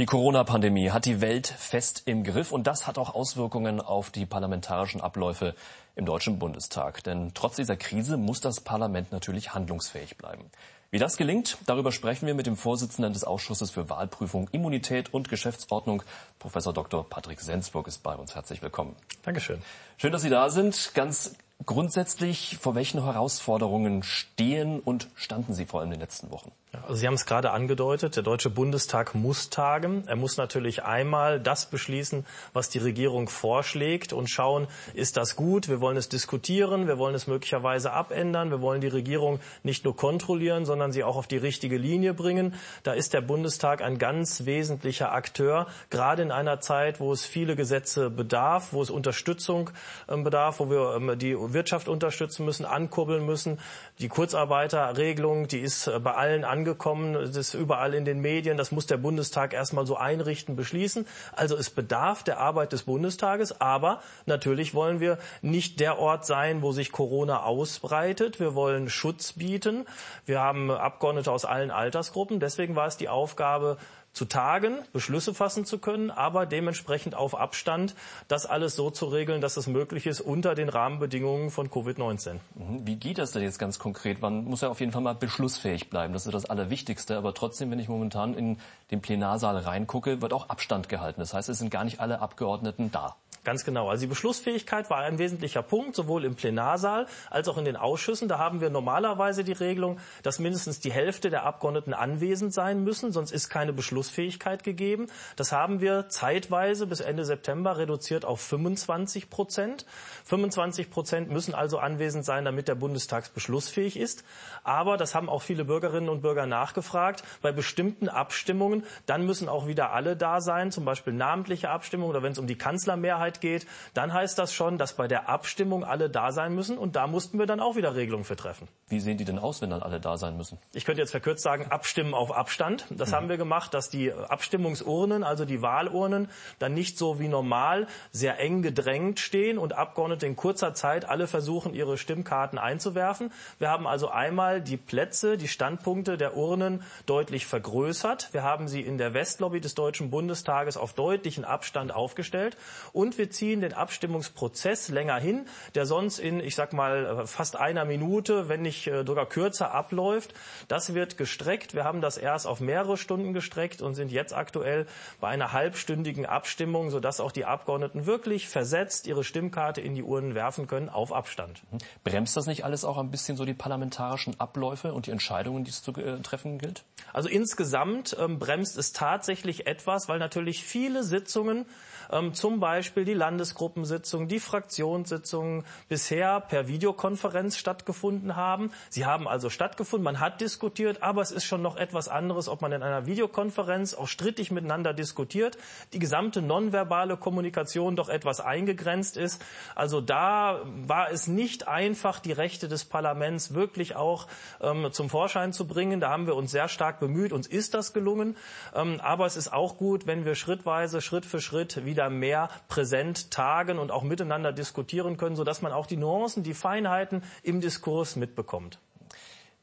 Die Corona-Pandemie hat die Welt fest im Griff und das hat auch Auswirkungen auf die parlamentarischen Abläufe im Deutschen Bundestag. Denn trotz dieser Krise muss das Parlament natürlich handlungsfähig bleiben. Wie das gelingt, darüber sprechen wir mit dem Vorsitzenden des Ausschusses für Wahlprüfung, Immunität und Geschäftsordnung. Professor Dr. Patrick Sensburg ist bei uns. Herzlich willkommen. Dankeschön. Schön, dass Sie da sind. Ganz grundsätzlich, vor welchen Herausforderungen stehen und standen Sie vor allem in den letzten Wochen? Also Sie haben es gerade angedeutet, der Deutsche Bundestag muss tagen. Er muss natürlich einmal das beschließen, was die Regierung vorschlägt und schauen, ist das gut? Wir wollen es diskutieren, wir wollen es möglicherweise abändern, wir wollen die Regierung nicht nur kontrollieren, sondern sie auch auf die richtige Linie bringen. Da ist der Bundestag ein ganz wesentlicher Akteur, gerade in einer Zeit, wo es viele Gesetze bedarf, wo es Unterstützung ähm, bedarf, wo wir ähm, die Wirtschaft unterstützen müssen, ankurbeln müssen. Die Kurzarbeiterregelung, die ist äh, bei allen angekommen, das ist überall in den Medien, das muss der Bundestag erstmal so einrichten, beschließen. Also es bedarf der Arbeit des Bundestages, aber natürlich wollen wir nicht der Ort sein, wo sich Corona ausbreitet. Wir wollen Schutz bieten. Wir haben Abgeordnete aus allen Altersgruppen. Deswegen war es die Aufgabe, zu tagen, Beschlüsse fassen zu können, aber dementsprechend auf Abstand, das alles so zu regeln, dass es möglich ist unter den Rahmenbedingungen von Covid-19. Mhm. Wie geht das denn jetzt ganz konkret? Man muss ja auf jeden Fall mal beschlussfähig bleiben. Das ist das Allerwichtigste. Aber trotzdem, wenn ich momentan in den Plenarsaal reingucke, wird auch Abstand gehalten. Das heißt, es sind gar nicht alle Abgeordneten da. Ganz genau. Also die Beschlussfähigkeit war ein wesentlicher Punkt, sowohl im Plenarsaal als auch in den Ausschüssen. Da haben wir normalerweise die Regelung, dass mindestens die Hälfte der Abgeordneten anwesend sein müssen, sonst ist keine Beschlussfähigkeit gegeben. Das haben wir zeitweise bis Ende September reduziert auf 25 Prozent. 25 Prozent müssen also anwesend sein, damit der Bundestag beschlussfähig ist. Aber, das haben auch viele Bürgerinnen und Bürger nachgefragt, bei bestimmten Abstimmungen, dann müssen auch wieder alle da sein, zum Beispiel namentliche Abstimmung oder wenn es um die Kanzlermehrheit Mehrheit geht, dann heißt das schon, dass bei der Abstimmung alle da sein müssen. Und da mussten wir dann auch wieder Regelungen für treffen. Wie sehen die denn aus, wenn dann alle da sein müssen? Ich könnte jetzt verkürzt sagen, abstimmen auf Abstand. Das mhm. haben wir gemacht, dass die Abstimmungsurnen, also die Wahlurnen, dann nicht so wie normal sehr eng gedrängt stehen und Abgeordnete in kurzer Zeit alle versuchen, ihre Stimmkarten einzuwerfen. Wir haben also einmal die Plätze, die Standpunkte der Urnen deutlich vergrößert. Wir haben sie in der Westlobby des Deutschen Bundestages auf deutlichen Abstand aufgestellt und wir ziehen den Abstimmungsprozess länger hin, der sonst in, ich sag mal, fast einer Minute, wenn nicht äh, sogar kürzer abläuft. Das wird gestreckt. Wir haben das erst auf mehrere Stunden gestreckt und sind jetzt aktuell bei einer halbstündigen Abstimmung, sodass auch die Abgeordneten wirklich versetzt ihre Stimmkarte in die Urnen werfen können auf Abstand. Mhm. Bremst das nicht alles auch ein bisschen so die parlamentarischen Abläufe und die Entscheidungen, die es zu äh, treffen gilt? Also insgesamt ähm, bremst es tatsächlich etwas, weil natürlich viele Sitzungen ähm, zum Beispiel die Landesgruppensitzungen, die Fraktionssitzungen bisher per Videokonferenz stattgefunden haben. Sie haben also stattgefunden, man hat diskutiert, aber es ist schon noch etwas anderes, ob man in einer Videokonferenz auch strittig miteinander diskutiert, die gesamte nonverbale Kommunikation doch etwas eingegrenzt ist. Also da war es nicht einfach, die Rechte des Parlaments wirklich auch ähm, zum Vorschein zu bringen. Da haben wir uns sehr stark bemüht, uns ist das gelungen. Ähm, aber es ist auch gut, wenn wir schrittweise, Schritt für Schritt wieder mehr präsent tagen und auch miteinander diskutieren können, sodass man auch die Nuancen, die Feinheiten im Diskurs mitbekommt.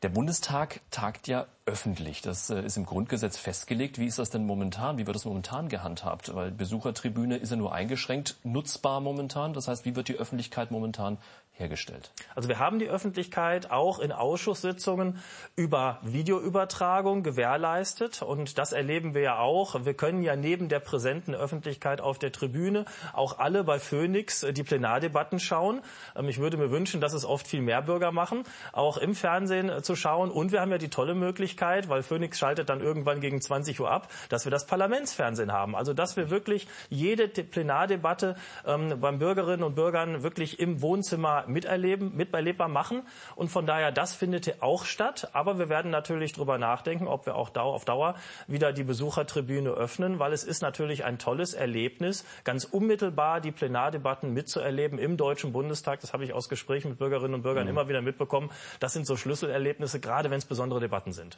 Der Bundestag tagt ja öffentlich. Das äh, ist im Grundgesetz festgelegt. Wie ist das denn momentan? Wie wird das momentan gehandhabt? Weil Besuchertribüne ist ja nur eingeschränkt nutzbar momentan. Das heißt, wie wird die Öffentlichkeit momentan hergestellt? Also wir haben die Öffentlichkeit auch in Ausschusssitzungen über Videoübertragung gewährleistet und das erleben wir ja auch. Wir können ja neben der präsenten Öffentlichkeit auf der Tribüne auch alle bei Phoenix die Plenardebatten schauen. Ähm, ich würde mir wünschen, dass es oft viel mehr Bürger machen, auch im Fernsehen äh, zu schauen. Und wir haben ja die tolle Möglichkeit, weil Phoenix schaltet dann irgendwann gegen 20 Uhr ab, dass wir das Parlamentsfernsehen haben. Also dass wir wirklich jede Plenardebatte ähm, beim Bürgerinnen und Bürgern wirklich im Wohnzimmer miterleben, miterlebbar machen. Und von daher, das findet auch statt. Aber wir werden natürlich darüber nachdenken, ob wir auch auf Dauer wieder die Besuchertribüne öffnen, weil es ist natürlich ein tolles Erlebnis, ganz unmittelbar die Plenardebatten mitzuerleben im Deutschen Bundestag. Das habe ich aus Gesprächen mit Bürgerinnen und Bürgern mhm. immer wieder mitbekommen. Das sind so Schlüsselerlebnisse, gerade wenn es besondere Debatten sind.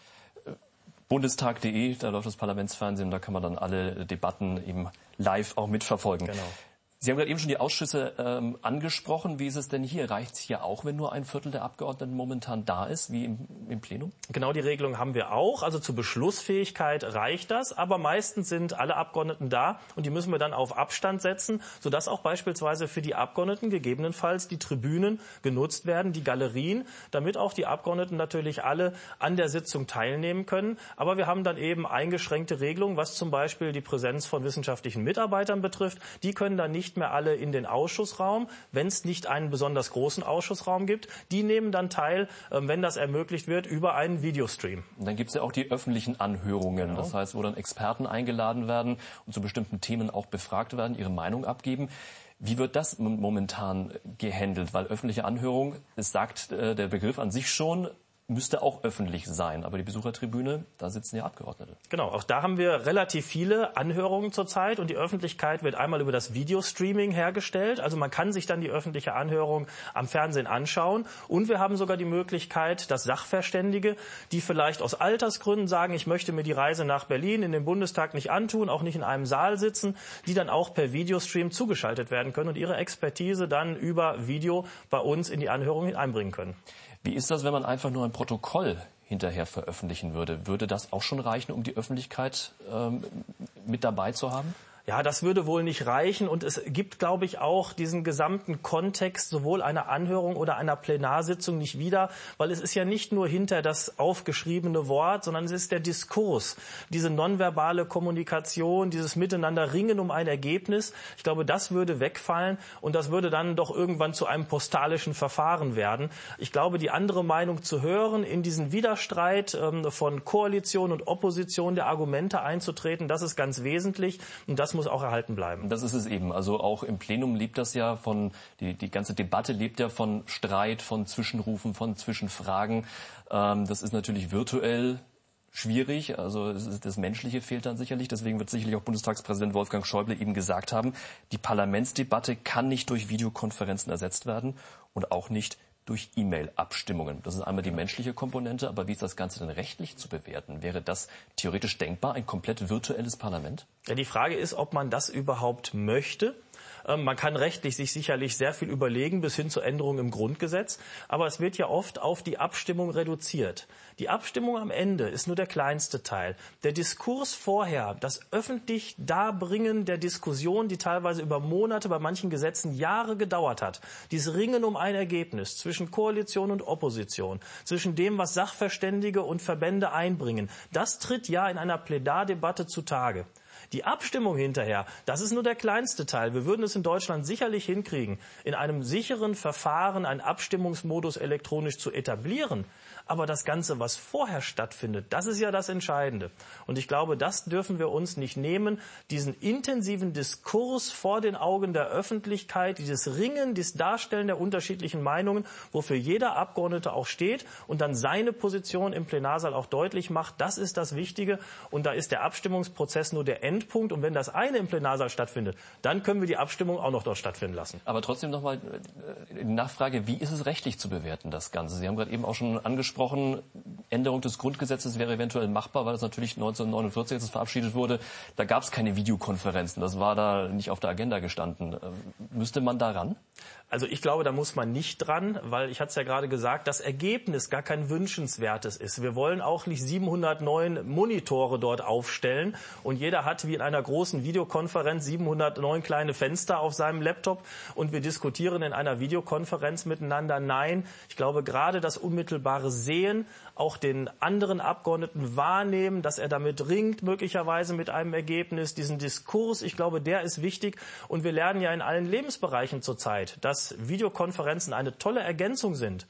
Bundestag.de, da läuft das Parlamentsfernsehen, da kann man dann alle Debatten eben live auch mitverfolgen. Genau. Sie haben gerade eben schon die Ausschüsse ähm, angesprochen. Wie ist es denn hier? Reicht es hier auch, wenn nur ein Viertel der Abgeordneten momentan da ist, wie im, im, Plenum? Genau die Regelung haben wir auch. Also zur Beschlussfähigkeit reicht das. Aber meistens sind alle Abgeordneten da und die müssen wir dann auf Abstand setzen, sodass auch beispielsweise für die Abgeordneten gegebenenfalls die Tribünen genutzt werden, die Galerien, damit auch die Abgeordneten natürlich alle an der Sitzung teilnehmen können. Aber wir haben dann eben eingeschränkte Regelungen, was zum Beispiel die Präsenz von wissenschaftlichen Mitarbeitern betrifft. Die können dann nicht nicht mehr alle in den Ausschussraum, wenn es nicht einen besonders großen Ausschussraum gibt. Die nehmen dann teil, ähm, wenn das ermöglicht wird, über einen Videostream. Und dann gibt es ja auch die öffentlichen Anhörungen, genau. das heißt, wo dann Experten eingeladen werden und zu bestimmten Themen auch befragt werden, ihre Meinung abgeben. Wie wird das momentan gehandelt? Weil öffentliche Anhörung, es sagt äh, der Begriff an sich schon, müsste auch öffentlich sein. Aber die Besuchertribüne, da sitzen ja Abgeordnete. Genau, auch da haben wir relativ viele Anhörungen zurzeit und die Öffentlichkeit wird einmal über das Videostreaming hergestellt. Also man kann sich dann die öffentliche Anhörung am Fernsehen anschauen. Und wir haben sogar die Möglichkeit, dass Sachverständige, die vielleicht aus Altersgründen sagen, ich möchte mir die Reise nach Berlin in den Bundestag nicht antun, auch nicht in einem Saal sitzen, die dann auch per Videostream zugeschaltet werden können und ihre Expertise dann über Video bei uns in die Anhörung einbringen können. Wie ist das, wenn man einfach nur ein Protokoll hinterher veröffentlichen würde? Würde das auch schon reichen, um die Öffentlichkeit ähm, mit dabei zu haben? Ja, das würde wohl nicht reichen. Und es gibt, glaube ich, auch diesen gesamten Kontext sowohl einer Anhörung oder einer Plenarsitzung nicht wieder, weil es ist ja nicht nur hinter das aufgeschriebene Wort, sondern es ist der Diskurs, diese nonverbale Kommunikation, dieses Miteinander ringen um ein Ergebnis. Ich glaube, das würde wegfallen und das würde dann doch irgendwann zu einem postalischen Verfahren werden. Ich glaube, die andere Meinung zu hören, in diesen Widerstreit ähm, von Koalition und Opposition der Argumente einzutreten, das ist ganz wesentlich und das muss auch erhalten bleiben. Das ist es eben. Also auch im Plenum lebt das ja von, die, die ganze Debatte lebt ja von Streit, von Zwischenrufen, von Zwischenfragen. Ähm, das ist natürlich virtuell schwierig. Also das Menschliche fehlt dann sicherlich. Deswegen wird sicherlich auch Bundestagspräsident Wolfgang Schäuble eben gesagt haben, die Parlamentsdebatte kann nicht durch Videokonferenzen ersetzt werden und auch nicht durch E-Mail-Abstimmungen. Das ist einmal die menschliche Komponente, aber wie ist das Ganze denn rechtlich zu bewerten? Wäre das theoretisch denkbar, ein komplett virtuelles Parlament? Ja, die Frage ist, ob man das überhaupt möchte. Ähm, man kann rechtlich sich sicherlich sehr viel überlegen, bis hin zur Änderung im Grundgesetz. Aber es wird ja oft auf die Abstimmung reduziert. Die Abstimmung am Ende ist nur der kleinste Teil. Der Diskurs vorher, das öffentlich Darbringen der Diskussion, die teilweise über Monate, bei manchen Gesetzen Jahre gedauert hat. Dieses Ringen um ein Ergebnis zwischen Koalition und Opposition, zwischen dem, was Sachverständige und Verbände einbringen, das tritt ja in einer Plenardebatte zutage. Die Abstimmung hinterher, das ist nur der kleinste Teil. Wir würden es in Deutschland sicherlich hinkriegen, in einem sicheren Verfahren einen Abstimmungsmodus elektronisch zu etablieren. Aber das Ganze, was vorher stattfindet, das ist ja das Entscheidende. Und ich glaube, das dürfen wir uns nicht nehmen, diesen intensiven Diskurs vor den Augen der Öffentlichkeit, dieses Ringen, dieses Darstellen der unterschiedlichen Meinungen, wofür jeder Abgeordnete auch steht und dann seine Position im Plenarsaal auch deutlich macht, das ist das Wichtige. Und da ist der Abstimmungsprozess nur der Endpunkt. Und wenn das eine im Plenarsaal stattfindet, dann können wir die Abstimmung auch noch dort stattfinden lassen. Aber trotzdem nochmal äh, die Nachfrage, wie ist es rechtlich zu bewerten, das Ganze? Sie haben gerade eben auch schon angesprochen, Änderung des Grundgesetzes wäre eventuell machbar, weil das natürlich 1949, als es verabschiedet wurde, da gab es keine Videokonferenzen. Das war da nicht auf der Agenda gestanden. Ähm, müsste man daran? Also ich glaube, da muss man nicht dran, weil ich hatte es ja gerade gesagt, das Ergebnis gar kein wünschenswertes ist. Wir wollen auch nicht 709 Monitore dort aufstellen und jeder hat wie in einer großen Videokonferenz 709 kleine Fenster auf seinem Laptop und wir diskutieren in einer Videokonferenz miteinander. Nein, ich glaube gerade das unmittelbare Sehen, auch den anderen Abgeordneten wahrnehmen, dass er damit ringt, möglicherweise mit einem Ergebnis, diesen Diskurs, ich glaube, der ist wichtig und wir lernen ja in allen Lebensbereichen zurzeit, dass Videokonferenzen eine tolle Ergänzung sind,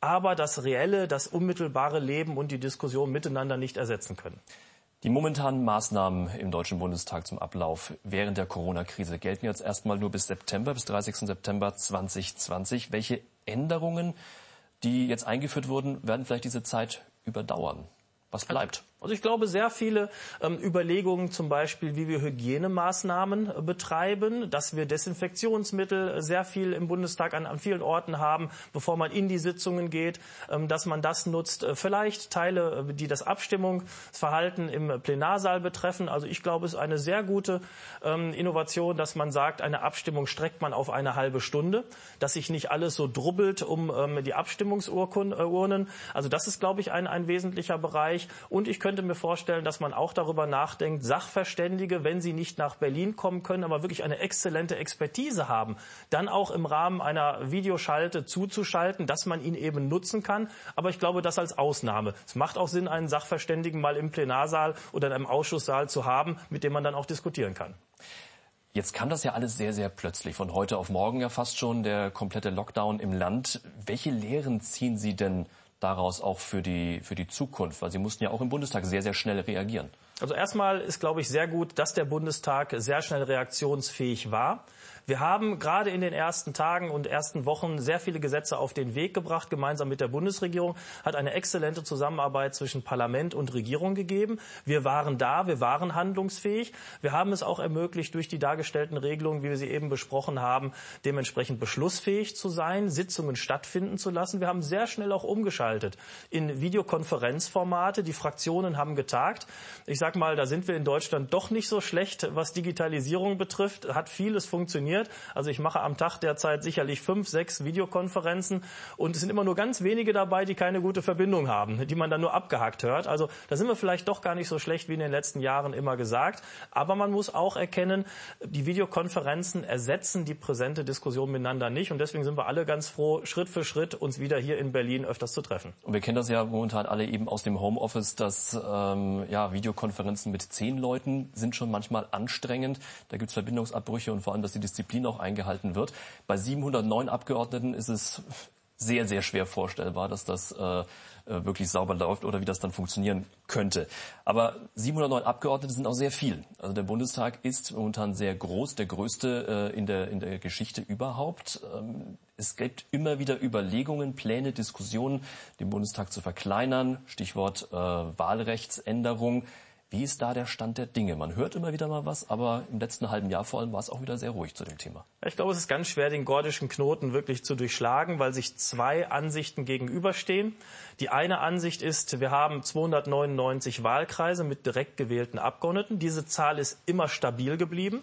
aber das reelle, das unmittelbare Leben und die Diskussion miteinander nicht ersetzen können. Die momentanen Maßnahmen im Deutschen Bundestag zum Ablauf während der Corona-Krise gelten jetzt erstmal nur bis September, bis 30. September 2020. Welche Änderungen, die jetzt eingeführt wurden, werden vielleicht diese Zeit überdauern? Was bleibt? Also ich glaube, sehr viele ähm, Überlegungen zum Beispiel, wie wir Hygienemaßnahmen äh, betreiben, dass wir Desinfektionsmittel äh, sehr viel im Bundestag an, an, vielen Orten haben, bevor man in die Sitzungen geht, ähm, dass man das nutzt. Äh, vielleicht Teile, äh, die das Abstimmungsverhalten im Plenarsaal betreffen. Also ich glaube, es ist eine sehr gute ähm, Innovation, dass man sagt, eine Abstimmung streckt man auf eine halbe Stunde, dass sich nicht alles so drubbelt um ähm, die Abstimmungsurnen. Also das ist, glaube ich, ein, ein wesentlicher Bereich. Und ich könnte könnte mir vorstellen, dass man auch darüber nachdenkt, Sachverständige, wenn sie nicht nach Berlin kommen können, aber wirklich eine exzellente Expertise haben, dann auch im Rahmen einer Videoschalte zuzuschalten, dass man ihn eben nutzen kann. Aber ich glaube, das als Ausnahme. Es macht auch Sinn, einen Sachverständigen mal im Plenarsaal oder in einem Ausschusssaal zu haben, mit dem man dann auch diskutieren kann. Jetzt kam das ja alles sehr, sehr plötzlich. Von heute auf morgen ja fast schon der komplette Lockdown im Land. Welche Lehren ziehen Sie denn daraus auch für die, für die Zukunft? Weil Sie mussten ja auch im Bundestag sehr, sehr schnell reagieren. Also erstmal ist, glaube ich, sehr gut, dass der Bundestag sehr schnell reaktionsfähig war. Wir haben gerade in den ersten Tagen und ersten Wochen sehr viele Gesetze auf den Weg gebracht, gemeinsam mit der Bundesregierung, hat eine exzellente Zusammenarbeit zwischen Parlament und Regierung gegeben. Wir waren da, wir waren handlungsfähig. Wir haben es auch ermöglicht, durch die dargestellten Regelungen, wie wir sie eben besprochen haben, dementsprechend beschlussfähig zu sein, Sitzungen stattfinden zu lassen. Wir haben sehr schnell auch umgeschaltet in Videokonferenzformate. Die Fraktionen haben getagt. Ich sage mal, da sind wir in Deutschland doch nicht so schlecht, was Digitalisierung betrifft. Hat vieles funktioniert funktioniert. Also ich mache am Tag derzeit sicherlich fünf, sechs Videokonferenzen und es sind immer nur ganz wenige dabei, die keine gute Verbindung haben, die man dann nur abgehakt hört. Also da sind wir vielleicht doch gar nicht so schlecht wie in den letzten Jahren immer gesagt. Aber man muss auch erkennen, die Videokonferenzen ersetzen die präsente Diskussion miteinander nicht und deswegen sind wir alle ganz froh, Schritt für Schritt uns wieder hier in Berlin öfters zu treffen. Und wir kennen das ja momentan alle eben aus dem Homeoffice, dass ähm, ja, Videokonferenzen mit zehn Leuten sind schon manchmal anstrengend. Da gibt es Verbindungsabbrüche und vor allem, dass die Disziplin Disziplin auch eingehalten wird. Bei 709 Abgeordneten ist es sehr, sehr schwer vorstellbar, dass das äh, äh, wirklich sauber läuft oder wie das dann funktionieren könnte. Aber 709 Abgeordnete sind auch sehr viel. Also der Bundestag ist momentan sehr groß, der größte äh, in, der, in der Geschichte überhaupt. Ähm, es gibt immer wieder Überlegungen, Pläne, Diskussionen, den Bundestag zu verkleinern. Stichwort äh, Wahlrechtsänderung. Wie ist da der Stand der Dinge? Man hört immer wieder mal was, aber im letzten halben Jahr vor allem war es auch wieder sehr ruhig zu dem Thema. Ich glaube, es ist ganz schwer, den gordischen Knoten wirklich zu durchschlagen, weil sich zwei Ansichten gegenüberstehen. Die eine Ansicht ist, wir haben 299 Wahlkreise mit direkt gewählten Abgeordneten. Diese Zahl ist immer stabil geblieben.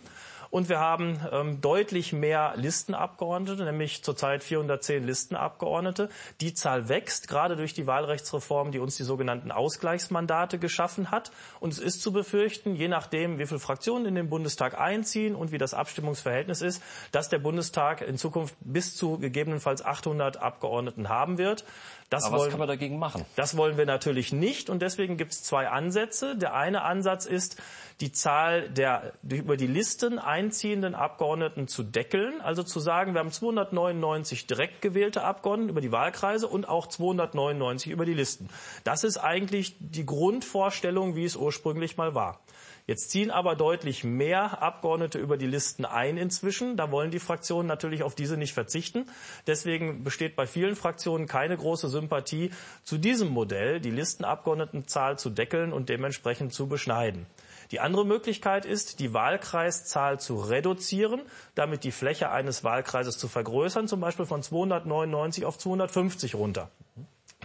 Und wir haben ähm, deutlich mehr Listenabgeordnete, nämlich zurzeit 410 Listenabgeordnete. Die Zahl wächst, gerade durch die Wahlrechtsreform, die uns die sogenannten Ausgleichsmandate geschaffen hat. Und es ist zu befürchten, je nachdem, wie viele Fraktionen in den Bundestag einziehen und wie das Abstimmungsverhältnis ist, dass der Bundestag in Zukunft bis zu gegebenenfalls 800 Abgeordneten haben wird. Das Aber wollen, was kann man dagegen machen? Das wollen wir natürlich nicht und deswegen gibt es zwei Ansätze. Der eine Ansatz ist, die Zahl der über die Listen einziehenden Abgeordneten zu deckeln, also zu sagen, wir haben 299 direkt gewählte Abgeordnete über die Wahlkreise und auch 299 über die Listen. Das ist eigentlich die Grundvorstellung, wie es ursprünglich mal war. Jetzt ziehen aber deutlich mehr Abgeordnete über die Listen ein inzwischen. Da wollen die Fraktionen natürlich auf diese nicht verzichten. Deswegen besteht bei vielen Fraktionen keine große Sympathie zu diesem Modell, die Listenabgeordnetenzahl zu deckeln und dementsprechend zu beschneiden. Die andere Möglichkeit ist, die Wahlkreiszahl zu reduzieren, damit die Fläche eines Wahlkreises zu vergrößern, zum Beispiel von 299 auf 250 runter.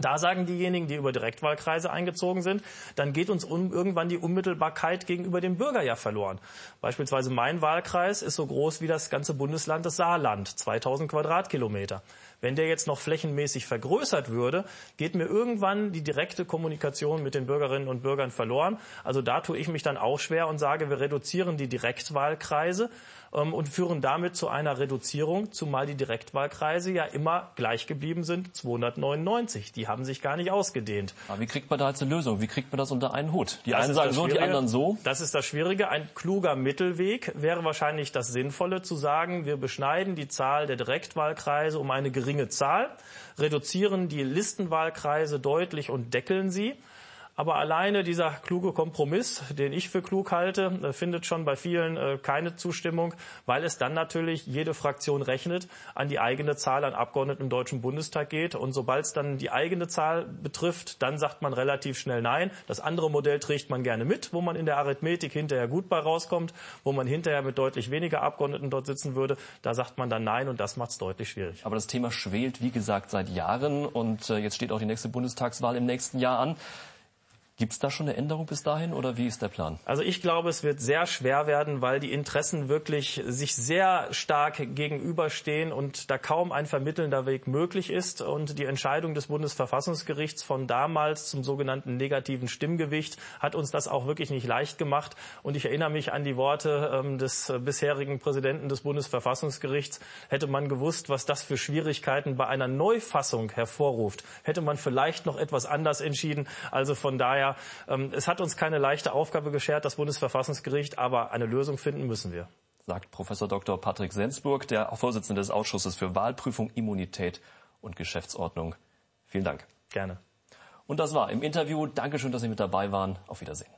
Da sagen diejenigen, die über Direktwahlkreise eingezogen sind, dann geht uns irgendwann die Unmittelbarkeit gegenüber dem Bürger ja verloren. Beispielsweise mein Wahlkreis ist so groß wie das ganze Bundesland des Saarland, 2000 Quadratkilometer. Wenn der jetzt noch flächenmäßig vergrößert würde, geht mir irgendwann die direkte Kommunikation mit den Bürgerinnen und Bürgern verloren. Also da tue ich mich dann auch schwer und sage, wir reduzieren die Direktwahlkreise ähm, und führen damit zu einer Reduzierung, zumal die Direktwahlkreise ja immer gleich geblieben sind, 299. Die haben sich gar nicht ausgedehnt. Aber wie kriegt man da jetzt eine Lösung? Wie kriegt man das unter einen Hut? Die das einen sagen so, die anderen so? Das ist das Schwierige. Ein kluger Mittelweg wäre wahrscheinlich das Sinnvolle zu sagen, wir beschneiden die Zahl der Direktwahlkreise um eine geringe Zahl, reduzieren die Listenwahlkreise deutlich und deckeln sie Aber alleine dieser kluge Kompromiss, den ich für klug halte, äh, findet schon bei vielen äh, keine Zustimmung, weil es dann natürlich jede Fraktion rechnet, an die eigene Zahl an Abgeordneten im Deutschen Bundestag geht. Und sobald es dann die eigene Zahl betrifft, dann sagt man relativ schnell Nein. Das andere Modell trägt man gerne mit, wo man in der Arithmetik hinterher gut bei rauskommt, wo man hinterher mit deutlich weniger Abgeordneten dort sitzen würde. Da sagt man dann Nein und das macht es deutlich schwierig. Aber das Thema schwelt, wie gesagt, seit Jahren und äh, jetzt steht auch die nächste Bundestagswahl im nächsten Jahr an. Gibt es da schon eine Änderung bis dahin oder wie ist der Plan? Also ich glaube, es wird sehr schwer werden, weil die Interessen wirklich sich sehr stark gegenüberstehen und da kaum ein vermittelnder Weg möglich ist. Und die Entscheidung des Bundesverfassungsgerichts von damals zum sogenannten negativen Stimmgewicht hat uns das auch wirklich nicht leicht gemacht. Und ich erinnere mich an die Worte ähm, des bisherigen Präsidenten des Bundesverfassungsgerichts. Hätte man gewusst, was das für Schwierigkeiten bei einer Neufassung hervorruft, hätte man vielleicht noch etwas anders entschieden. Also von daher daher, ähm, es hat uns keine leichte Aufgabe geschert, das Bundesverfassungsgericht, aber eine Lösung finden müssen wir. Sagt Professor Dr. Patrick Sensburg, der Vorsitzende des Ausschusses für Wahlprüfung, Immunität und Geschäftsordnung. Vielen Dank. Gerne. Und das war im Interview. Dankeschön, dass Sie mit dabei waren. Auf Wiedersehen.